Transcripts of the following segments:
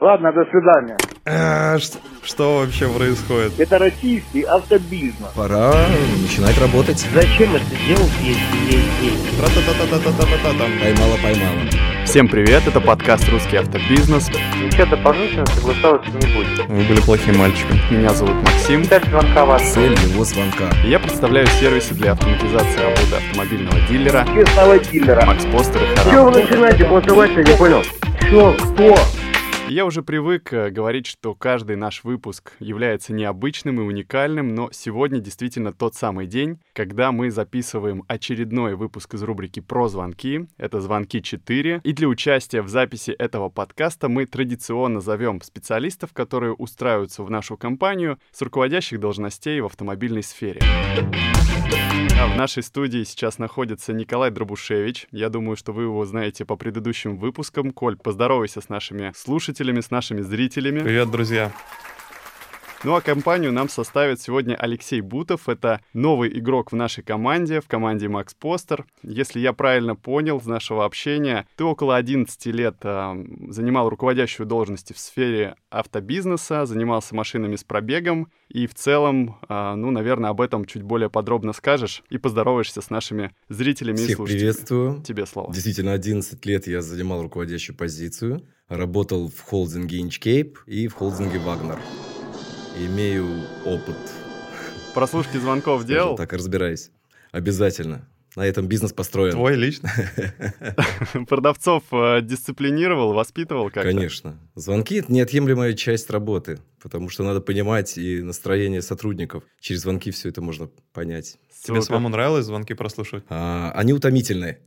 Ладно, до свидания. А, что, что вообще происходит? Это российский автобизнес. Пора начинать работать. Зачем это делать, если есть деньги? Там. Поймала, поймала. Всем привет, это подкаст «Русский автобизнес». Ничего дополнительно соглашаться не будет. Вы были плохим мальчиком. Меня зовут Максим, Цель звонка вас. Цель его звонка. я представляю сервисы для автоматизации работы автомобильного дилера Честного дилера. Макс Постер и Что Харам. вы начинаете голосовать, я не понял. Что, кто? Я уже привык э, говорить, что каждый наш выпуск является необычным и уникальным, но сегодня действительно тот самый день, когда мы записываем очередной выпуск из рубрики «Про звонки». Это «Звонки 4». И для участия в записи этого подкаста мы традиционно зовем специалистов, которые устраиваются в нашу компанию с руководящих должностей в автомобильной сфере. А в нашей студии сейчас находится Николай Дробушевич. Я думаю, что вы его знаете по предыдущим выпускам. Коль, поздоровайся с нашими слушателями, с нашими зрителями. Привет, друзья. Ну а компанию нам составит сегодня Алексей Бутов. Это новый игрок в нашей команде, в команде Макс Постер. Если я правильно понял из нашего общения, ты около 11 лет э, занимал руководящую должность в сфере автобизнеса, занимался машинами с пробегом. И в целом, э, ну, наверное, об этом чуть более подробно скажешь и поздороваешься с нашими зрителями и Всех слушателями. приветствую. Тебе слово. Действительно, 11 лет я занимал руководящую позицию. Работал в холдинге Inchcape и в холдинге Wagner. Имею опыт. Прослушки звонков делал? Так, разбираюсь. Обязательно. На этом бизнес построен. Твой лично? Продавцов э, дисциплинировал, воспитывал как-то? Конечно. Звонки – это неотъемлемая часть работы, потому что надо понимать и настроение сотрудников. Через звонки все это можно понять. Тебе Супер. самому нравилось звонки прослушивать? А, они утомительные.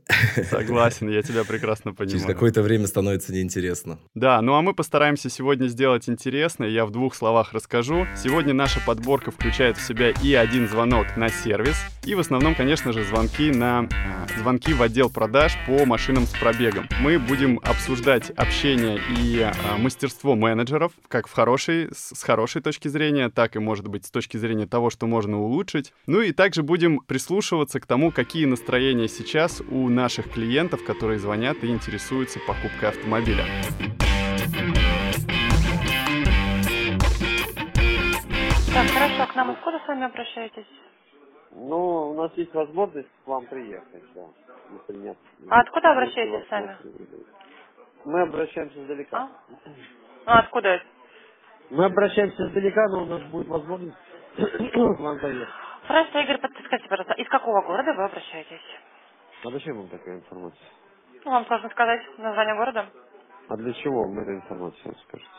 Согласен, я тебя прекрасно понимаю. Через какое-то время становится неинтересно. Да, ну а мы постараемся сегодня сделать интересно, я в двух словах расскажу. Сегодня наша подборка включает в себя и один звонок на сервис, и в основном, конечно же, звонки на э, звонки в отдел продаж по машинам с пробегом. Мы будем обсуждать общение и э, мастерство менеджеров, как в хорошей, с с хорошей точки зрения, так и, может быть, с точки зрения того, что можно улучшить. Ну и также будем прислушиваться к тому, какие настроения сейчас у наших клиентов, которые звонят и интересуются покупкой автомобиля. Так, хорошо, к нам откуда с вами обращаетесь? Ну, у нас есть возможность к вам приехать, да. если нет- А откуда обращаетесь сами? Мы обращаемся издалека. А, откуда это? Мы обращаемся издалека, но у нас будет возможность к вам поехать. Хорошо, Игорь, подскажите, пожалуйста, из какого города вы обращаетесь? А зачем вам такая информация? Ну, вам сложно сказать название города? А для чего вам эта информация расскажете?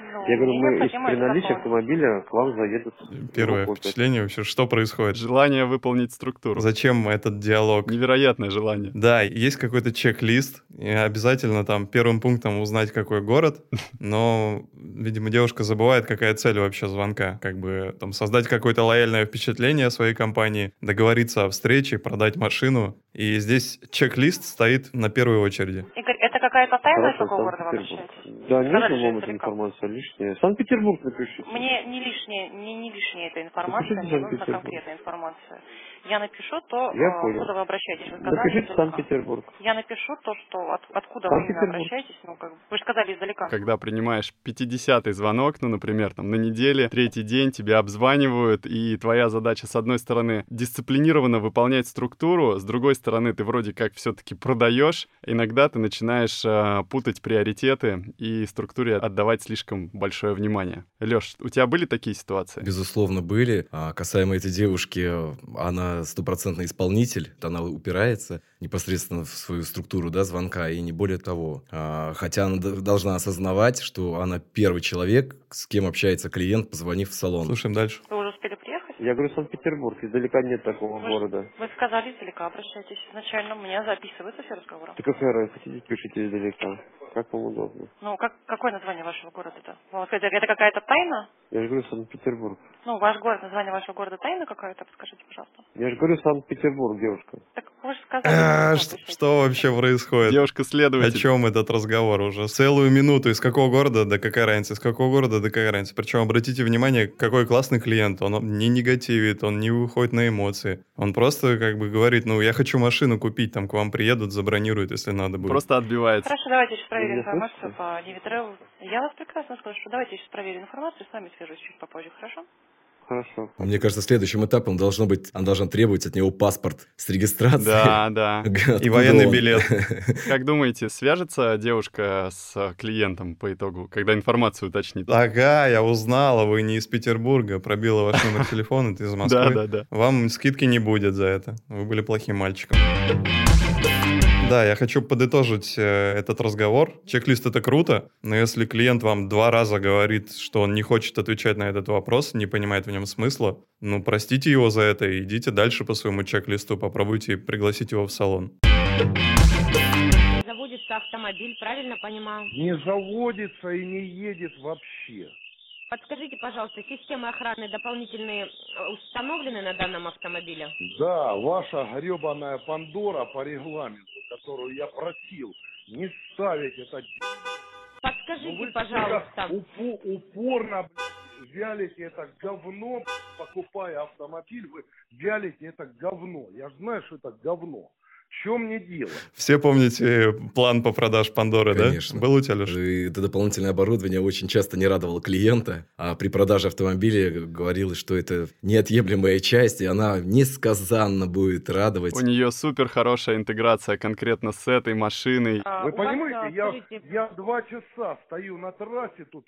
Ну, Я говорю, мы при заполнить. автомобиля к вам заедут. Первое впечатление вообще, что происходит? Желание выполнить структуру. Зачем этот диалог? Невероятное желание. Да, есть какой-то чек-лист, и обязательно там первым пунктом узнать, какой город, но, видимо, девушка забывает, какая цель вообще звонка. Как бы там создать какое-то лояльное впечатление о своей компании, договориться о встрече, продать машину. И здесь чек-лист стоит на первой очереди. Игорь, это какая-то тайна, из города обращаетесь? Да, нет Сказали, вам эта информация лишняя. Санкт-Петербург напишите. Мне не лишняя, мне не лишняя эта информация, Напишите мне нужна Санкт-Петербург. конкретная информация. Я напишу то, Я э, понял. куда вы обращаетесь. Вы сказали Напишите издалека. Санкт-Петербург. Я напишу то, что от- откуда вы именно Санкт-Петербург. обращаетесь. Ну, как бы, вы же сказали издалека. Когда принимаешь 50-й звонок, ну, например, там на неделе, третий день тебя обзванивают, и твоя задача, с одной стороны, дисциплинированно выполнять структуру, с другой стороны, ты вроде как все-таки продаешь, иногда ты начинаешь э, путать приоритеты и структуре отдавать слишком большое внимание. Леш, у тебя были такие ситуации? Безусловно, были. А касаемо этой девушки, она стопроцентный исполнитель, она упирается непосредственно в свою структуру да, звонка, и не более того. А, хотя она должна осознавать, что она первый человек, с кем общается клиент, позвонив в салон. Слушаем дальше. Вы уже успели приехать? Я говорю Санкт-Петербург. Издалека нет такого Вы, города. вы сказали издалека, обращайтесь. Изначально у меня записывается все разговоры. Так какая разница, хотите, пишите издалека. Как вам удобно. Ну, как, какое название вашего города-то? Вот Это, это какая-то тайна? Я же говорю Санкт-Петербург. Ну, ваш город, название вашего города тайна какая-то? Подскажите, пожалуйста. Я же говорю Санкт-Петербург, девушка. Так вы же сказали. А, что вообще происходит? О Девушка-следователь. чем этот разговор уже? Целую минуту. Из какого города, да какая разница? Из какого города, да какая разница? Причем обратите внимание, какой классный клиент. Он не негативит, он не выходит на эмоции. Он просто как бы говорит, ну, я хочу машину купить, там к вам приедут, забронируют, если надо будет. Просто отбивается. Хорошо, давайте сейчас проверим меня информацию по Диви Travel. Я вас прекрасно хорошо. Давайте я сейчас проверю информацию, с вами свяжусь чуть попозже, хорошо? Хорошо. Мне кажется, следующим этапом должно быть, она должна требовать от него паспорт с регистрацией. Да, да. Откуда И военный он? билет. Как думаете, свяжется девушка с клиентом по итогу, когда информацию уточнит? Ага, я узнала, вы не из Петербурга, пробила ваш номер телефона, ты из Да, Москвы. да, да. Вам скидки не будет за это. Вы были плохим мальчиком. Да, я хочу подытожить э, этот разговор. Чек-лист это круто, но если клиент вам два раза говорит, что он не хочет отвечать на этот вопрос, не понимает в нем смысла, ну простите его за это и идите дальше по своему чек-листу, попробуйте пригласить его в салон. Заводится автомобиль, правильно понимаю? Не заводится и не едет вообще. Подскажите, пожалуйста, системы охраны дополнительные э, установлены на данном автомобиле? Да, ваша гребаная Пандора по регламенту, которую я просил, не ставить это Ну, Подскажите, вы пожалуйста. упо- упорно вялите это говно, покупая автомобиль, вы вялите это говно. Я знаю, что это говно. Что мне делать? Все помните план по продаж Пандоры, Конечно. да? Был у тебя, Леш? И Это дополнительное оборудование очень часто не радовало клиента, а при продаже автомобиля говорилось, что это неотъемлемая часть, и она несказанно будет радовать. У нее супер хорошая интеграция конкретно с этой машиной. А, Вы понимаете, а, я, скажите, я два часа стою на трассе, тут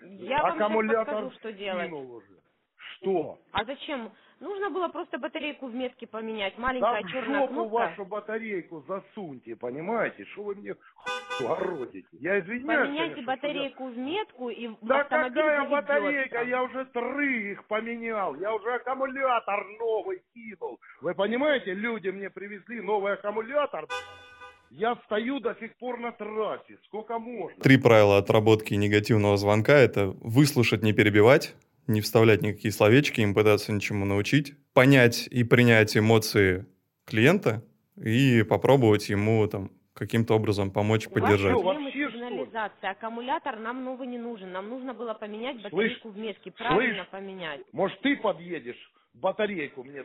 я вам сейчас аккумулятор подскажу, что делать. уже. Что? А зачем? Нужно было просто батарейку в метке поменять. Да Маленькая в черная жопу кнопка. вашу батарейку засуньте, понимаете? Что вы мне городите? Я извиняюсь, Поменяйте конечно, что я- батарейку в метку и в Да автомобиль какая заведется. батарейка? Я уже три их поменял. Я уже аккумулятор новый кинул. Вы понимаете, люди мне привезли новый аккумулятор. Я стою до сих пор на трассе. Сколько можно? Три правила отработки негативного звонка — это выслушать, не перебивать, не вставлять никакие словечки, им пытаться ничему научить, понять и принять эмоции клиента и попробовать ему там каким-то образом помочь, У вас поддержать. вообще, с что ли? сигнализацией. Аккумулятор нам новый не нужен. Нам нужно было поменять Слышь, батарейку в метке. Правильно поменять. Может, ты подъедешь? Батарейку мне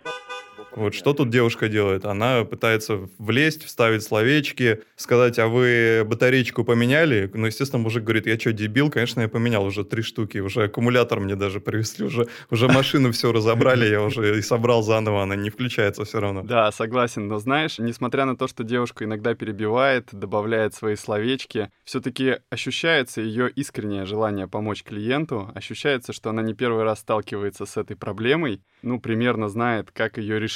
Вот что тут девушка делает? Она пытается влезть, вставить словечки, сказать, а вы батареечку поменяли? Ну, естественно, мужик говорит, я что, дебил? Конечно, я поменял уже три штуки, уже аккумулятор мне даже привезли, уже, уже машину все разобрали, я уже и собрал заново, она не включается все равно. Да, согласен, но знаешь, несмотря на то, что девушка иногда перебивает, добавляет свои словечки, все-таки ощущается ее искреннее желание помочь клиенту, ощущается, что она не первый раз сталкивается с этой проблемой, ну, примерно знает, как ее решить.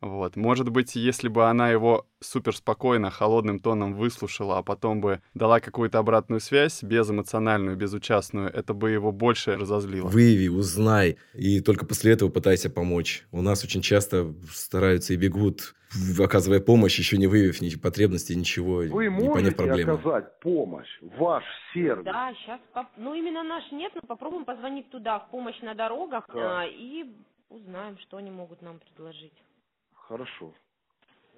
Вот. Может быть, если бы она его супер спокойно, холодным тоном выслушала, а потом бы дала какую-то обратную связь, безэмоциональную, безучастную, это бы его больше разозлило. Выяви, узнай, и только после этого пытайся помочь. У нас очень часто стараются и бегут, оказывая помощь, еще не выявив ни потребностей, ничего, Вы не поняв можете проблемы. оказать помощь, ваш сервис? Да, сейчас... Ну, именно наш нет, но попробуем позвонить туда, в помощь на дорогах, Да. а, и узнаем, что они могут нам предложить. Хорошо.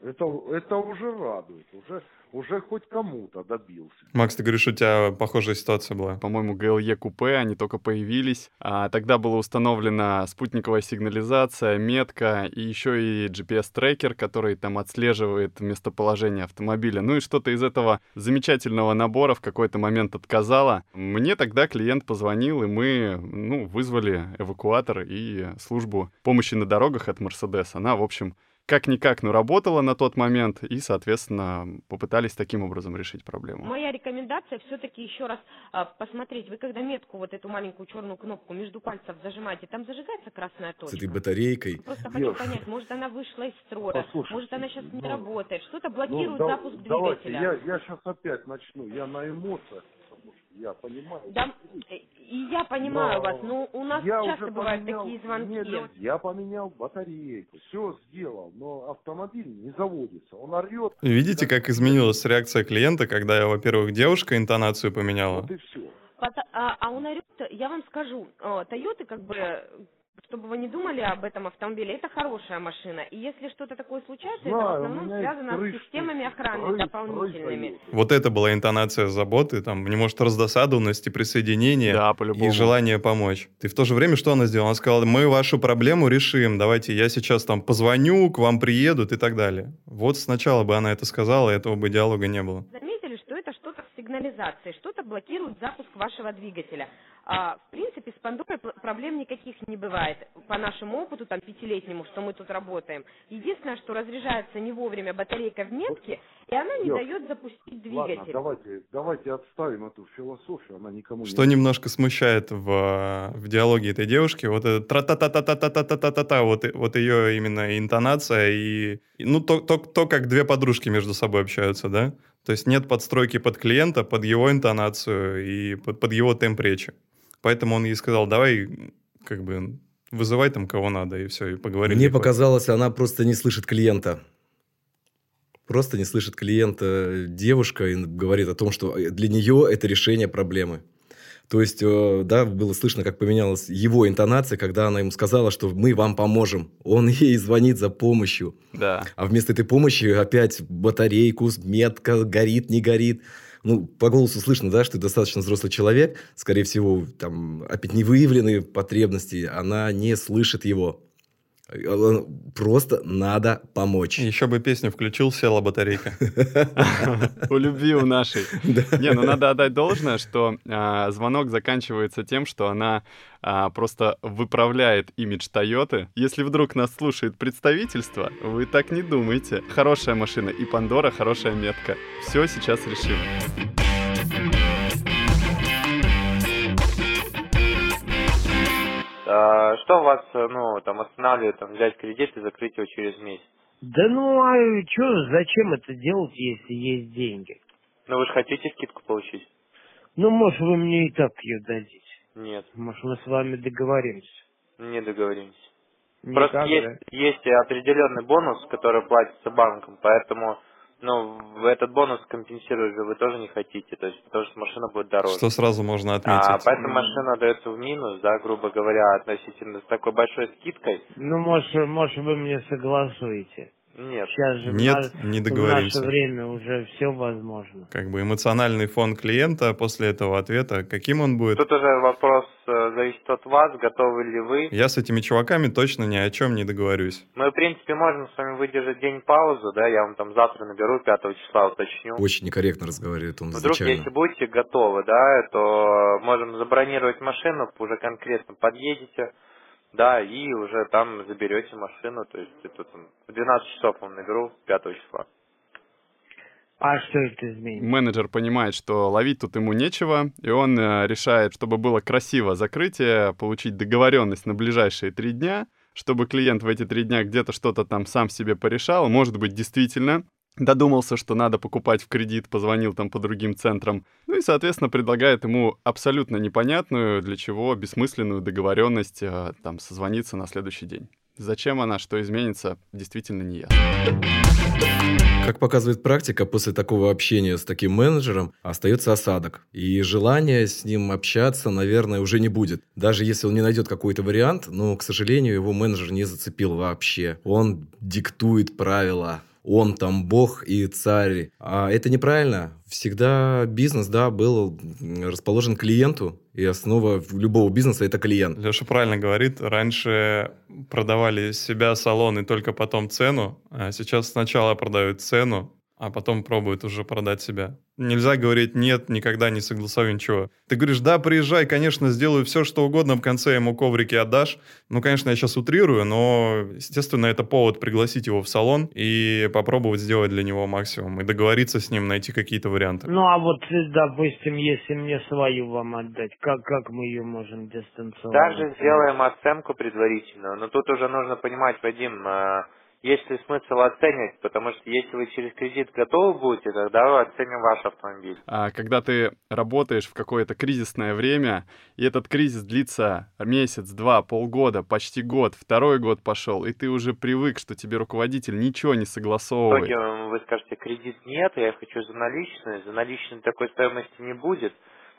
Это, это уже радует, уже, уже хоть кому-то добился. Макс, ты говоришь, у тебя похожая ситуация была. По-моему, ГЛЕ купе, они только появились. А тогда была установлена спутниковая сигнализация, метка и еще и GPS-трекер, который там отслеживает местоположение автомобиля. Ну и что-то из этого замечательного набора в какой-то момент отказало. Мне тогда клиент позвонил, и мы ну, вызвали эвакуатор и службу помощи на дорогах от Мерседес. Она, в общем, как-никак, но работала на тот момент, и, соответственно, попытались таким образом решить проблему. Моя рекомендация все-таки еще раз а, посмотреть. Вы когда метку, вот эту маленькую черную кнопку между пальцев зажимаете, там зажигается красная С точка? этой батарейкой. Просто хочу Девушка. понять, может она вышла из строя, Послушайте, может она сейчас не ну, работает, что-то Ну, блокирует да- запуск давайте, двигателя. я, я сейчас опять начну, я на эмоциях, я понимаю. Да, и я понимаю Но вас, но у нас я часто уже бывают поменял- такие звонки. Нет, нет, я поменял батарейку, все сделал, но автомобиль не заводится, он орет. Видите, как изменилась реакция клиента, когда я, во-первых, девушка интонацию поменяла? Вот и все. А, а он орет, я вам скажу, Тойоты, как бы, чтобы вы не думали об этом автомобиле, это хорошая машина. И если что-то такое случается, это в Знаю, основном связано есть с системами охраны кры- дополнительными. кры Вот это была интонация заботы, там, не может, раздосадованности, присоединения Да, по-любому. и желание помочь. Ты в то же время что она сделала? Она сказала, мы вашу проблему решим, давайте я сейчас там позвоню, к вам приедут и так далее. Вот сначала бы она это сказала, этого бы диалога не было. Заметили, что это что-то с сигнализацией. сигнализации, что-то блокирует запуск вашего двигателя. А, в принципе, с Пандорой пр- проблем никаких не бывает. По нашему опыту, там, пятилетнему, что мы тут работаем. Единственное, что разряжается не вовремя батарейка в метке, и она не Ёп. дает запустить Ладно, двигатель. давайте, давайте отставим эту философию, она никому Что не... немножко смущает в, в диалоге этой девушки, вот это тра та та та та та та та та та та вот, вот ее именно интонация и, и, ну, то, то, то, как две подружки между собой общаются, да? То есть нет подстройки под клиента, под его интонацию и под, под его темп речи. Поэтому он ей сказал, давай, как бы, вызывай там кого надо, и все, и поговорили. Мне показалось, она просто не слышит клиента. Просто не слышит клиента девушка и говорит о том, что для нее это решение проблемы. То есть, э, да, было слышно, как поменялась его интонация, когда она ему сказала, что мы вам поможем. Он ей звонит за помощью. Да. А вместо этой помощи опять батарейку, метка, горит, не горит. Ну, по голосу слышно, да, что ты достаточно взрослый человек. Скорее всего, там, опять не выявленные потребности. Она не слышит его. Э, Просто надо помочь. Еще бы песню включил, села батарейка. У любви у нашей. Не, ну надо отдать должное, что а, звонок заканчивается тем, что она а, просто выправляет имидж Тойоты. Если вдруг нас слушает представительство, вы так не думайте. Хорошая машина и Пандора хорошая метка. Все сейчас решим. А, Что вас, э, ну, там, останавливает, там, взять кредит и закрыть его через месяц? Да ну, а что, зачем это делать, если есть деньги? Ну, вы же хотите скидку получить? Ну, может, вы мне и так ее дадите. Нет, Может, мы с вами договоримся. не договоримся. Просто Никогда. есть, есть определенный бонус, который платится банком, поэтому, ну, в этот бонус компенсировать же вы тоже не хотите, то есть, потому что машина будет дороже. Что сразу можно А, отметить. поэтому машина дается в минус, да, грубо говоря, относительно с такой большой скидкой. Ну, может, может, вы мне согласуете. Нет. Сейчас же в Нет, наш- не в договоримся. наше время уже все возможно. Как бы эмоциональный фон клиента после этого ответа, каким он будет? Тут уже вопрос зависит от вас, готовы ли вы. Я с этими чуваками точно ни о чем не договорюсь. Мы, в принципе, можем с вами выдержать день паузу, да, я вам там завтра наберу, 5 числа уточню. Очень некорректно разговаривает он Вдруг, изначально. если будете готовы, да, то можем забронировать машину, уже конкретно подъедете, да, и уже там заберете машину, то есть это там в 12 часов вам наберу 5 числа. А что это изменит? Менеджер понимает, что ловить тут ему нечего, и он э, решает, чтобы было красиво закрытие, получить договоренность на ближайшие три дня, чтобы клиент в эти три дня где-то что-то там сам себе порешал, может быть, действительно додумался, что надо покупать в кредит, позвонил там по другим центрам, ну и, соответственно, предлагает ему абсолютно непонятную, для чего бессмысленную договоренность э, там созвониться на следующий день. Зачем она, что изменится, действительно не ясно. Как показывает практика, после такого общения с таким менеджером остается осадок. И желания с ним общаться, наверное, уже не будет. Даже если он не найдет какой-то вариант, но, к сожалению, его менеджер не зацепил вообще. Он диктует правила. Он там бог и царь. А это неправильно. Всегда бизнес, да, был расположен клиенту. И основа любого бизнеса – это клиент. Леша правильно говорит, раньше продавали себя салон и только потом цену, а сейчас сначала продают цену, а потом пробуют уже продать себя. Нельзя говорить «нет, никогда не согласую ничего». Ты говоришь «да, приезжай, конечно, сделаю все, что угодно, в конце ему коврики отдашь». Ну, конечно, я сейчас утрирую, но, естественно, это повод пригласить его в салон и попробовать сделать для него максимум, и договориться с ним, найти какие-то варианты. Ну, а вот, допустим, если мне свою вам отдать, как, как мы ее можем дистанционно? Также сделаем оценку предварительную, но тут уже нужно понимать, Вадим, э, есть ли смысл оценивать, потому что если вы через кредит готовы будете, тогда оценим ваш автомобиль. А когда ты работаешь в какое-то кризисное время, и этот кризис длится месяц, два, полгода, почти год, второй год пошел, и ты уже привык, что тебе руководитель ничего не В согласовывает. итоге э, вы скажете, кредит нет, я хочу за наличные, за наличные такой стоимости не будет.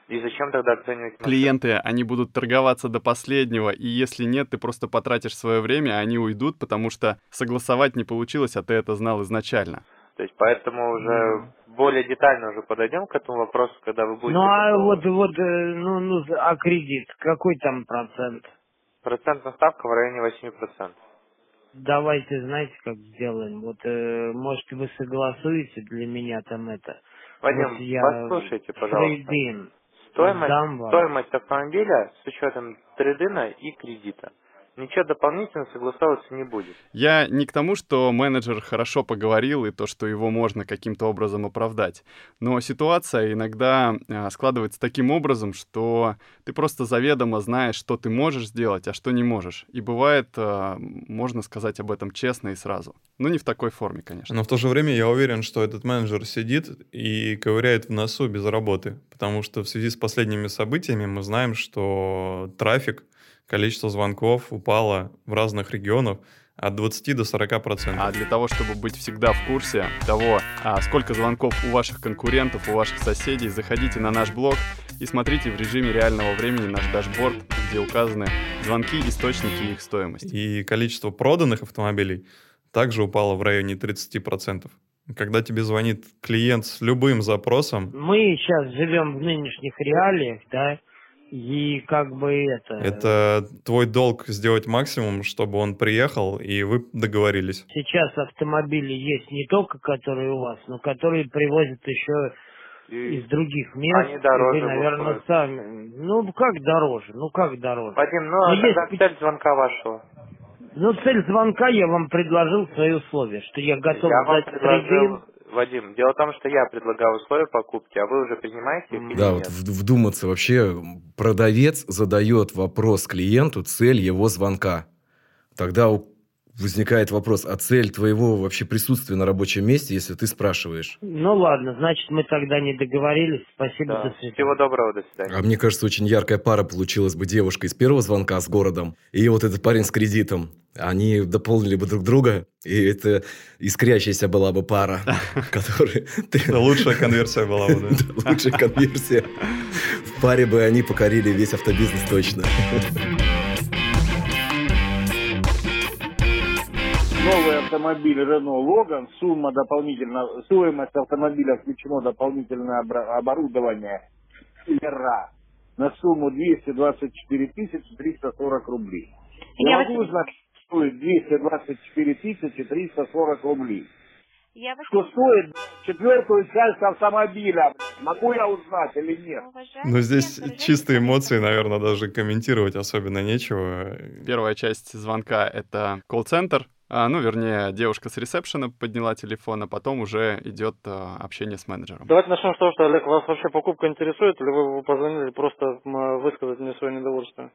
И зачем тогда оценивать машину? Клиенты, они будут торговаться до последнего, и если нет, ты просто потратишь свое время, а они уйдут, потому что согласовать не получилось, а ты это знал изначально. То есть поэтому уже более детально уже подойдем к этому вопросу, когда вы будете... Ну, а вот, вот, э, ну, ну, а кредит, какой там процент? Процентная ставка в районе 8%. Давайте, знаете, как сделаем? Вот, э, может, вы согласуете для меня там это, Вадим, Вот я послушайте, пожалуйста. трейдин Стоимость, вам. стоимость автомобиля с учетом трейдина и кредита. Ничего дополнительно согласовываться не будет. Я не к тому, что менеджер хорошо поговорил и то, что его можно каким-то образом оправдать. Но ситуация иногда а, складывается таким образом, что ты просто заведомо знаешь, что ты можешь сделать, а что не можешь. И бывает, а, можно сказать об этом честно и сразу. Но не в такой форме, конечно. Но в то же время я уверен, что этот менеджер сидит и ковыряет в носу без работы. Потому что в связи с последними событиями мы знаем, что трафик, количество звонков упало в разных регионах от 20 до 40 процентов. А для того, чтобы быть всегда в курсе того, а, сколько звонков у ваших конкурентов, у ваших соседей, заходите на наш блог и смотрите в режиме реального времени наш дашборд, где указаны звонки, источники и их стоимость. И количество проданных автомобилей также упало в районе 30%. Когда тебе звонит клиент с любым запросом, Мы сейчас живем в нынешних реалиях, да, и как бы это... это твой долг сделать максимум, чтобы он приехал, и вы договорились. Сейчас автомобили есть не только которые у вас, но которые привозят еще И из других мест. Они дороже И вы, наверное, выходят. сами. Ну, как дороже? Ну, как дороже? Вадим, ну Ну, а есть цель звонка вашего. Ну, цель звонка я вам предложил свои условия, что я готов я вам дать предложил, трейдин. Вадим, дело в том, что я предлагаю условия покупки, а вы уже принимаете их Да, вот вдуматься вообще, продавец задает вопрос клиенту, цель его звонка. Тогда у- возникает вопрос, а цель твоего вообще присутствия на рабочем месте, если ты спрашиваешь? Ну, ладно, значит, мы тогда не договорились. Спасибо, Да. до свидания. Всего доброго, до свидания. А мне кажется, очень яркая пара получилась бы девушка из первого звонка с городом и вот этот парень с кредитом. Они дополнили бы друг друга, и это искрящаяся была бы пара, которая... Лучшая конверсия была бы, да? Лучшая конверсия. В паре бы они покорили весь автобизнес точно. автомобиль Renault Logan, сумма дополнительно, стоимость автомобиля включено дополнительное оборудование дилера на сумму 224 тысячи 340 рублей. Я, Я могу вас- узнать, что стоит 224 тысячи 340 рублей. Я вас Что стоит четвертую часть автомобиля? Могу я узнать или нет? Но здесь чистые эмоции, наверное, даже комментировать особенно нечего. Первая часть звонка — это колл-центр, а, ну, вернее, девушка с ресепшена подняла телефон, а потом уже идет а, общение с менеджером. Давайте начнем с того, что, Олег, вас вообще покупка интересует, или вы позвонили просто высказать мне свое недовольство?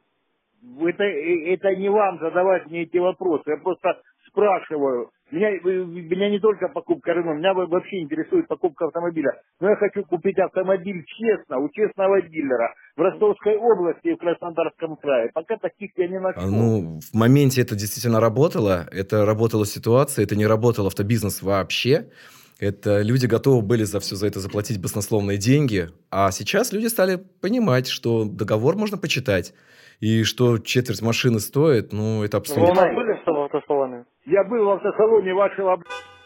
Это, э, это не вам задавать мне эти вопросы. Я просто спрашиваю. Меня, вы- меня не только покупка Рено, меня во- вообще интересует покупка автомобиля. Но я хочу купить автомобиль честно, у честного дилера в Ростовской области и в Краснодарском крае. Пока таких я не нашел. Ну, в моменте это действительно работало. Это работала ситуация, это не работал автобизнес вообще. Это люди готовы были за все за это заплатить баснословные деньги. А сейчас люди стали понимать, что договор можно почитать. И что четверть машины стоит, ну, это Вы у абсолютно... нас? Я был в автосалоне вашего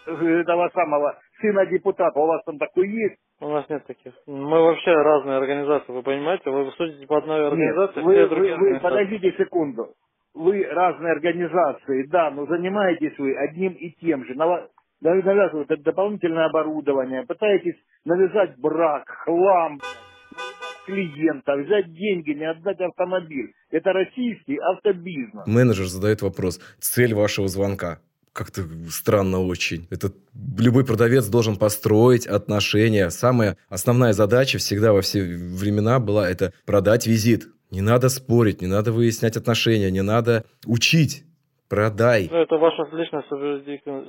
этого самого сына депутата. У вас там такой есть? У нас нет таких. Мы вообще разные организации, вы понимаете? Вы судите по одной Нет, организации, вы, все вы- другие вы- организации. подождите секунду. Вы разные организации, да, но занимаетесь вы одним и тем же. Нава- нав- Навязывают это дополнительное оборудование, пытаетесь навязать брак, хлам, клиента, взять деньги, не отдать автомобиль. Это российский автобизнес. Менеджер задает вопрос, цель вашего звонка. Как-то странно очень. Это любой продавец должен построить отношения. Самая основная задача всегда во все времена была это продать визит. Не надо спорить, не надо выяснять отношения, не надо учить. Продай. Ну, это ваше личное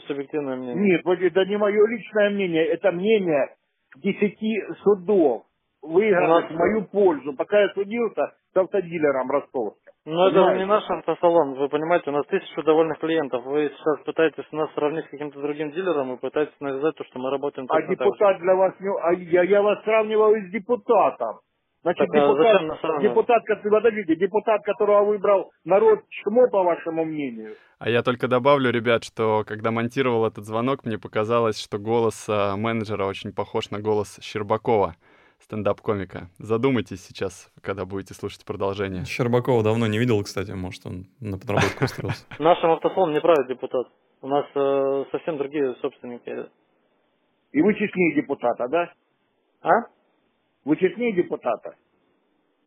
субъективное мнение. Нет, это не мое личное мнение, это мнение десяти судов, выигранных в мою пользу, пока я судился с автодилером ростовским. Но это Понимаете? не наш автосалон, вы понимаете, у нас тысячу довольных клиентов. Вы сейчас пытаетесь нас сравнить с каким-то другим дилером и пытаетесь навязать то, что мы работаем А точно так же. депутат для вас не... А я, я вас сравниваю с депутатом. Значит, Так, а зачем депутат, нас сравнивать? депутат, ко- подождите, депутат, которого выбрал народ чмо, по вашему мнению. А я только добавлю, ребят, что когда монтировал этот звонок, мне показалось, что голос а, менеджера очень похож на голос Щербакова, стендап-комика. Задумайтесь сейчас, когда будете слушать продолжение. Щербакова давно не видел, кстати, может, он на подработку устроился. Нашим автосалоном не правит депутат. У нас э, совсем другие собственники. И вы честнее депутата, да? А? Вы честнее депутата?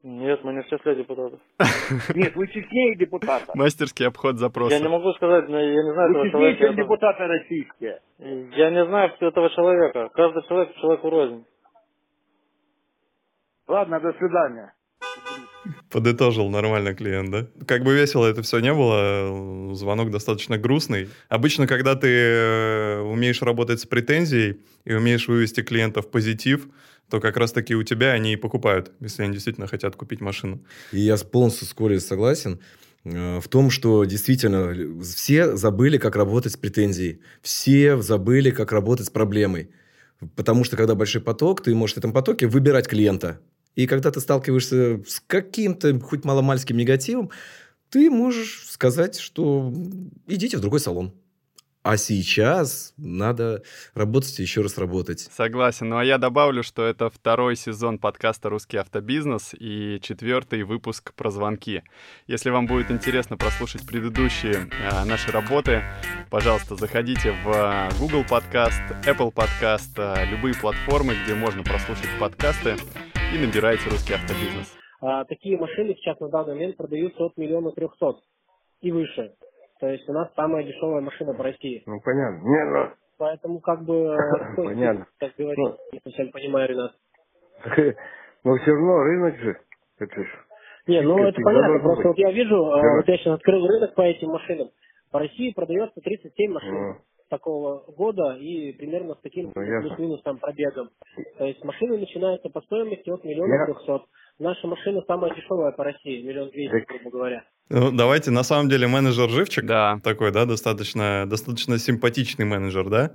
Нет, мы не в числе депутатов. Нет, вы честнее депутата. Мастерский обход запроса. Я не могу сказать, но я не знаю Вы этого честнее, человека. чем депутаты российские. Я не знаю этого человека. Каждый человек человеку рознь. Ладно, до свидания. Подытожил нормально клиент, да? Как бы весело это все не было, звонок достаточно грустный. Обычно, когда ты э, умеешь работать с претензией и умеешь вывести клиента в позитив, то как раз-таки у тебя они и покупают, если они действительно хотят купить машину. И я полностью с Колей согласен э, в том, что действительно все забыли, как работать с претензией. Все забыли, как работать с проблемой. Потому что, когда большой поток, ты можешь в этом потоке выбирать клиента. И когда ты сталкиваешься с каким-то хоть маломальским негативом, ты можешь сказать, что идите в другой салон. А сейчас надо работать и еще раз работать. Согласен. Ну а я добавлю, что это второй сезон подкаста «Русский автобизнес» и четвертый выпуск про звонки. Если вам будет интересно прослушать предыдущие э, наши работы, пожалуйста, заходите в э, Google подкаст, Apple подкаст, э, любые платформы, где можно прослушать подкасты и набирайте «Русский автобизнес». А, такие машины сейчас на данный момент продаются от миллиона трехсот и выше. То есть у нас самая дешевая машина по России. Ну, понятно. Не, ну, Поэтому как бы... Понятно. Так говорить, не совсем понимаю, Ренат. но все равно рынок же. Это ж... Не, ну это понятно. Просто быть. вот я вижу, э, Да. вот я сейчас открыл рынок по этим машинам. По России продается 37 машин Ну. Такого года и примерно с таким Ну, плюс-минус там пробегом. То есть машины начинаются по стоимости от миллиона трехсот. Наша машина самая дешевая по России, миллион двести, грубо говоря. Ну, давайте, на самом деле, менеджер Живчик такой, да, достаточно, достаточно симпатичный менеджер, да?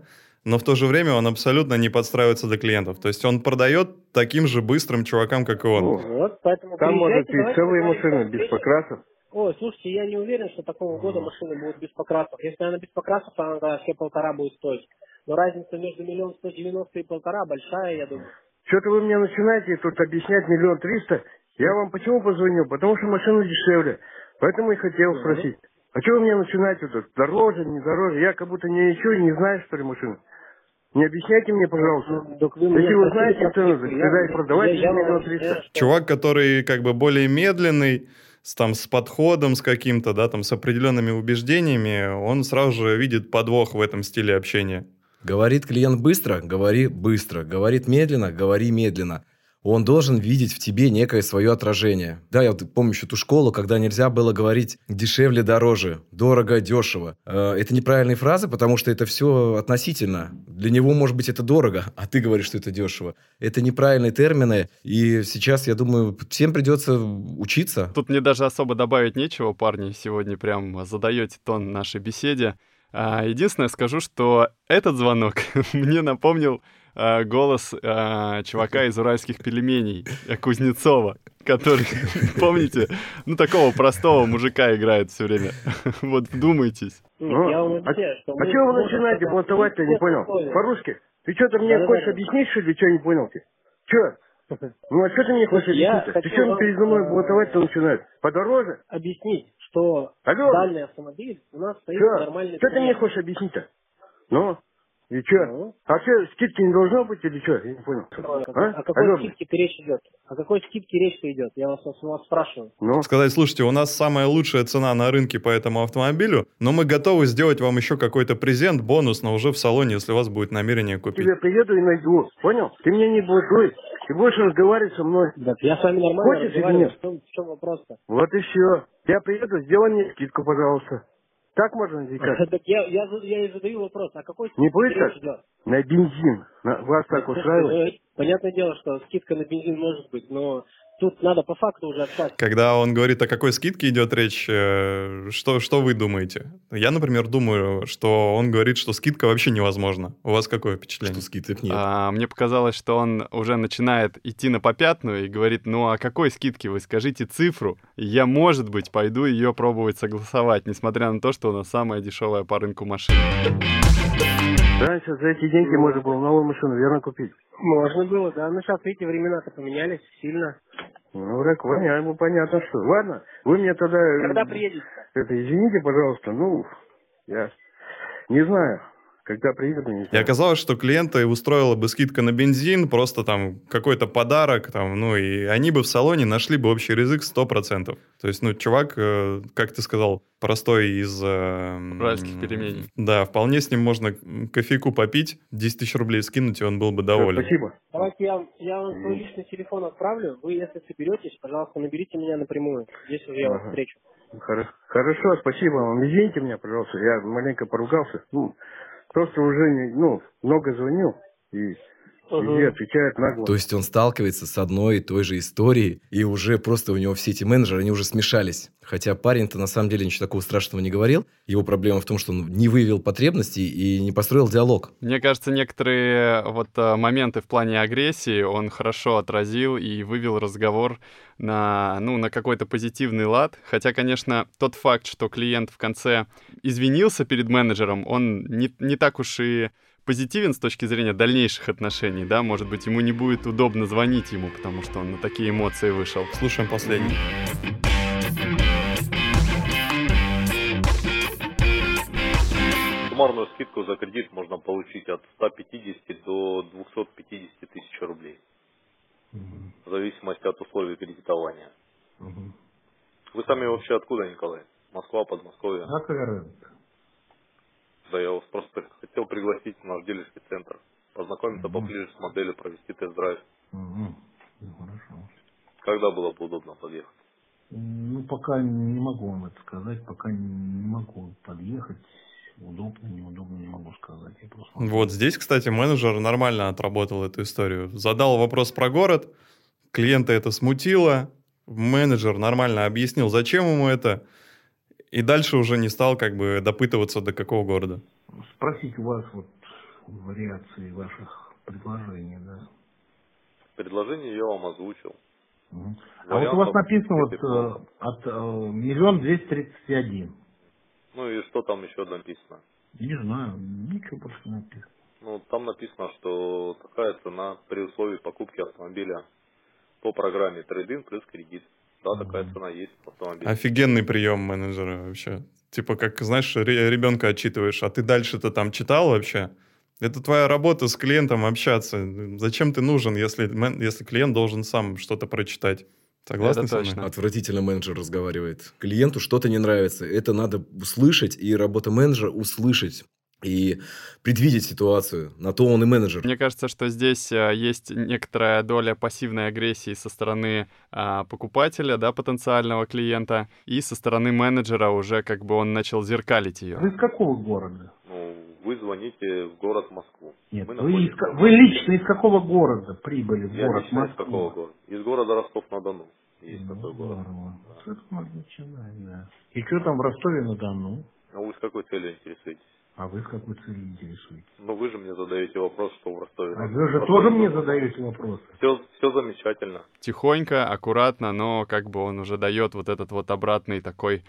Но в то же время он абсолютно не подстраивается для клиентов. То есть он продает таким же быстрым чувакам, как и он. Вот, поэтому Там может и целые машины без покрасов. Ой, слушайте, я не уверен, что такого года машины будут без покрасов. Если она без покрасов, то она все полтора будет стоить. Но разница между миллион сто девяносто и полтора большая, я думаю. Что-то вы мне начинаете тут объяснять миллион триста. Я вам почему позвонил? Потому что машина дешевле. Поэтому и хотел спросить. А что вы мне начинаете тут? Дороже, не дороже? Я как будто не ищу и не знаю, что ли, машину. Не объясняйте мне, пожалуйста. Ну, Если вы знаете цену, тогда и продавайте я- я миллион триста. Чувак, который как бы более медленный, с, там, с подходом, с каким-то, да, там, с определенными убеждениями, он сразу же видит подвох в этом стиле общения. Говорит клиент быстро, говори быстро. Говорит медленно, говори медленно. Он должен видеть в тебе некое свое отражение. Да, я вот помню еще ту школу, когда нельзя было говорить дешевле, дороже, дорого, дешево. Э, Это неправильные фразы, потому что это все относительно. Для него, может быть, это дорого, а ты говоришь, что это дешево. Это неправильные термины, и сейчас, я думаю, всем придется учиться. Тут мне даже особо добавить нечего, парни. Сегодня прям задаете тон нашей беседе. А, Единственное, скажу, что этот звонок мне напомнил а, голос а, чувака из уральских пельменей э, Кузнецова, который, помните, ну такого простого мужика играет все время. Вот вдумайтесь. Ну, я а, что а чего вы начинаете болтовать-то, не понял? По-русски. Ты что-то мне хочешь объяснить, что ли, что не понял ты? Че? Ну, а что ты мне хочешь объяснить-то? Ты что передо мной э, болтовать-то начинаешь? Подороже? Объяснить, что Алло. дальний автомобиль у нас стоит Что? нормальный Что ты мне хочешь объяснить-то? Ну? И что? А что, скидки не должно быть или что? Я не понял. А? О какой Алло, скидке речь идет? О какой скидке речь идет? Я вас, вас спрашиваю. Ну? Сказать, слушайте, у нас самая лучшая цена на рынке по этому автомобилю, но мы готовы сделать вам еще какой-то презент, бонус, но уже в салоне, если у вас будет намерение купить. тебе приеду и найду. Понял? Ты мне не блокуй. Ты будешь разговаривать со мной. Так я с вами нормально Хочешь или нет? В чем, в чем вопрос-то? Вот и все. Я приеду, сделай мне скидку, пожалуйста. Так можно как? Так я, я, я и задаю вопрос, о какой Не будет так? На бензин. На- Вас так устраивает? э, Понятное дело, что скидка на бензин может быть, но тут надо по факту уже общаться. Когда он говорит, о какой скидке идет речь, э, что, что вы думаете? Я, например, думаю, что он говорит, что скидка вообще невозможна. У вас какое впечатление? Что скидок А, мне показалось, что он уже начинает идти на попятную и говорит, ну о какой скидке вы скажите цифру, и я, может быть, пойду ее пробовать согласовать, несмотря на то, что у нас самая дешевая по рынку машина. Раньше за эти деньги можно было новую машину верно купить. Можно было, да. Но сейчас, видите, времена-то поменялись сильно. Ну, так понятно, понятно, что. Ладно, вы мне тогда... э, Когда приедете? Это, извините, пожалуйста, ну, я не знаю, Когда приедут, не И оказалось, что клиента устроила бы скидка на бензин, просто там какой-то подарок, там, ну и они бы в салоне нашли бы общий язык 100%. То есть, ну, чувак, э, как ты сказал, простой из... Э, Уральских пельменей. Да, вполне с ним можно кофейку попить, 10 тысяч рублей скинуть, и он был бы доволен. Спасибо. Давайте я, я вам свой личный телефон отправлю. Вы, если соберетесь, пожалуйста, наберите меня напрямую. Здесь уже я вас встречу. Хоро- Хорошо, спасибо вам. Извините меня, пожалуйста, я маленько поругался. Ну, просто уже, не, ну, много звонил, и отвечают нагло. То есть он сталкивается с одной и той же историей, и уже просто у него все эти менеджеры, они уже смешались. Хотя парень-то на самом деле ничего такого страшного не говорил. Его проблема в том, что он не выявил потребностей и не построил диалог. Мне кажется, некоторые вот э, моменты в плане агрессии он хорошо отразил и вывел разговор на, ну, на какой-то позитивный лад. Хотя, конечно, тот факт, что клиент в конце извинился перед менеджером, он не, не так уж и позитивен с точки зрения дальнейших отношений, да, может быть, ему не будет удобно звонить ему, потому что он на такие эмоции вышел. Слушаем последний. Суммарную скидку за кредит можно получить от 150 до 250 тысяч рублей. В зависимости от условий кредитования. Вы сами вообще откуда, Николай? Москва, Подмосковье? Разница? Да я вас просто хотел пригласить в наш дилерский центр. Познакомиться поближе с моделью, провести тест-драйв. Мгм. Ну, хорошо. Когда было бы удобно подъехать? Ну, пока не могу вам это сказать, пока не могу подъехать. Удобно, неудобно, не могу сказать. Я просто... Вот здесь, кстати, менеджер нормально отработал эту историю. Задал вопрос про город, клиента это смутило, менеджер нормально объяснил, зачем ему это, и дальше уже не стал как бы допытываться до какого города. Спросить у вас вот вариации ваших предложений, да. Предложение я вам озвучил. Мгм. А вот у вас написано вот э, от э, миллион двести тридцать один. Ну и что там еще написано? Не знаю, ничего больше не написано. Ну, там написано, что такая цена при условии покупки автомобиля по программе трейдинг плюс кредит. Да, такая цена есть в автомобиле. Офигенный прием менеджера вообще. Типа, как, знаешь, ре- ребенка отчитываешь, а ты дальше-то там читал вообще? Это твоя работа с клиентом общаться. Зачем ты нужен, если, мен- если клиент должен сам что-то прочитать? Согласны со мной? Отвратительно менеджер разговаривает. Клиенту что-то не нравится. Это надо услышать, и работа менеджера услышать и предвидеть ситуацию. На то он и менеджер. Мне кажется, что здесь а, есть некоторая доля пассивной агрессии со стороны а, покупателя, да, потенциального клиента, и со стороны менеджера уже как бы он начал зеркалить ее. Вы из какого города? Ну, вы звоните в город Москву. Нет, Мы вы, из в вы лично из какого города прибыли в Я город лично из Москву? какого города? Из города Ростов-на-Дону. Есть Ну, такой город. можно начинать, да. И что там в Ростове-на-Дону? А вы с какой целью интересуетесь? А вы с какой целью интересуетесь? Ну, вы же мне задаете вопрос, что в Ростове. А вы же тоже мне задаете вопросы. Все, все замечательно. Тихонько, аккуратно, но как бы он уже дает вот этот вот обратный такой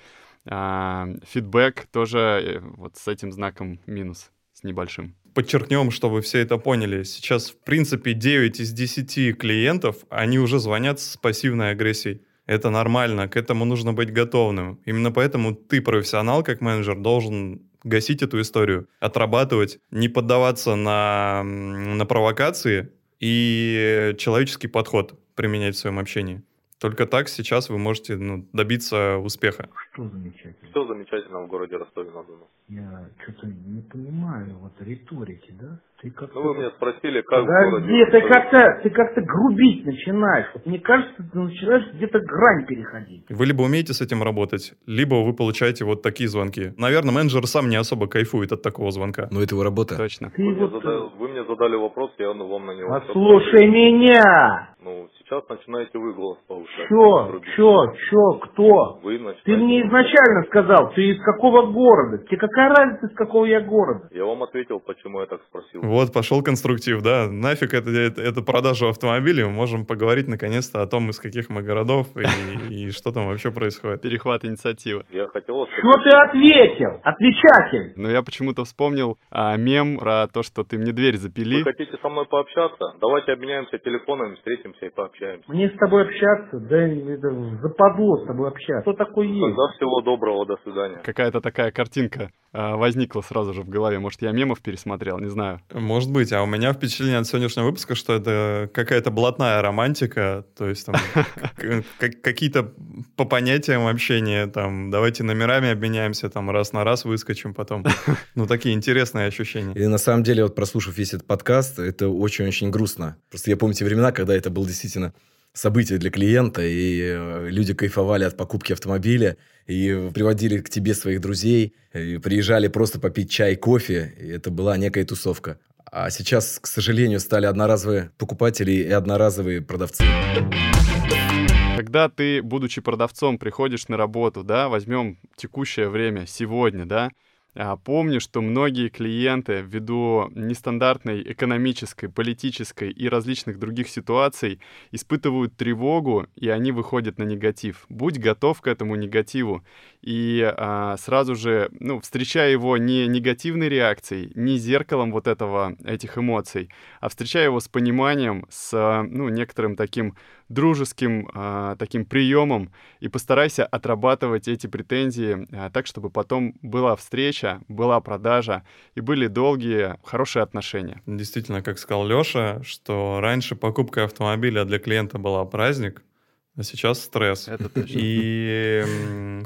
а, фидбэк, тоже э, вот с этим знаком минус, с небольшим. Подчеркнем, чтобы все это поняли. Сейчас, в принципе, 9 из 10 клиентов, они уже звонят с пассивной агрессией. Это нормально, к этому нужно быть готовым. Именно поэтому ты, профессионал, как менеджер, должен гасить эту историю, отрабатывать, не поддаваться на, на провокации и человеческий подход применять в своем общении. Только так сейчас вы можете ну, добиться успеха. Что замечательно? Все замечательно в городе Ростове-на-Дону. Я что-то не понимаю вот риторики, да? Ты как Ну, вы меня спросили, как в городе Подожди, ты как-то, ты как-то грубить начинаешь. Вот мне кажется, ты начинаешь где-то грань переходить. Вы либо умеете с этим работать, либо вы получаете вот такие звонки. Наверное, менеджер сам не особо кайфует от такого звонка. Но это его работа. Точно. Ты Вы, мне вот, зада- вы мне задали вопрос, я вам на него... послушай меня! Ну, сейчас начинаете вы голос повышать. Чё, Трубите. чё, чё, кто? Вы начинаете... Ты мне изначально сказал, ты из какого города? Тебе какая разница, из какого я города? Я вам ответил, почему я так спросил. Вот, пошел конструктив, да. Нафиг это, это, это продажа автомобилей. Мы можем поговорить наконец-то о том, из каких мы городов и, и что там вообще происходит. Перехват инициативы. Я хотел... Что ты ответил? Отвечатель! Но я почему-то вспомнил а, мем про то, что ты мне дверь запили. Вы хотите со мной пообщаться? Давайте обменяемся телефонами, встретимся и пообщаемся. Мне с тобой общаться, да это западло с тобой общаться. Кто такой есть? Тогда всего доброго, до свидания. Какая-то такая картинка возникло сразу же в голове. Может, я мемов пересмотрел, не знаю. Может быть, а у меня впечатление от сегодняшнего выпуска, что это какая-то блатная романтика, то есть там какие-то по понятиям общения, там, давайте номерами обменяемся, там, раз на раз выскочим потом. Ну, такие интересные ощущения. И на самом деле, вот прослушав весь этот подкаст, это очень-очень грустно. Просто я помню те времена, когда это был действительно событие для клиента, и э, люди кайфовали от покупки автомобиля, и приводили к тебе своих друзей, и приезжали просто попить чай, кофе, и это была некая тусовка. А сейчас, к сожалению, стали одноразовые покупатели и одноразовые продавцы. Когда ты, будучи продавцом, приходишь на работу, да, возьмем текущее время, сегодня, да, помню, что многие клиенты ввиду нестандартной экономической, политической и различных других ситуаций испытывают тревогу, и они выходят на негатив. Будь готов к этому негативу. И а, сразу же, ну, встречая его не негативной реакцией, не зеркалом вот этого, этих эмоций, а встречая его с пониманием, с, ну, некоторым таким дружеским э, таким приемом и постарайся отрабатывать эти претензии э, так, чтобы потом была встреча, была продажа и были долгие, хорошие отношения. Действительно, как сказал Леша, что раньше покупка автомобиля для клиента была праздник, а сейчас стресс. Это точно. И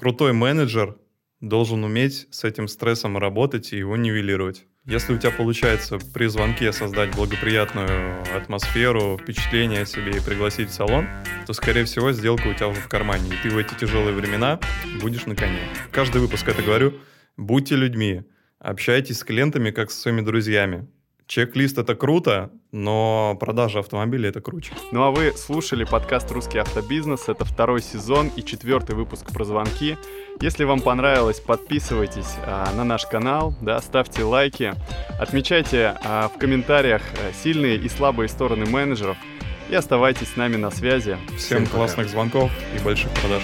крутой менеджер должен уметь с этим стрессом работать и его нивелировать. Если у тебя получается при звонке создать благоприятную атмосферу, впечатление о себе и пригласить в салон, то, скорее всего, сделка у тебя уже в кармане, и ты в эти тяжелые времена будешь на коне. Каждый выпуск это говорю. Будьте людьми, общайтесь с клиентами как со своими друзьями. Чек-лист это круто, но продажа автомобиля это круче. Ну а вы слушали подкаст «Русский автобизнес». Это второй сезон и четвертый выпуск про звонки. Если вам понравилось, подписывайтесь а, на наш канал, да, ставьте лайки, отмечайте а, в комментариях а, сильные и слабые стороны менеджеров и оставайтесь с нами на связи. Всем, Всем классных звонков и больших продаж.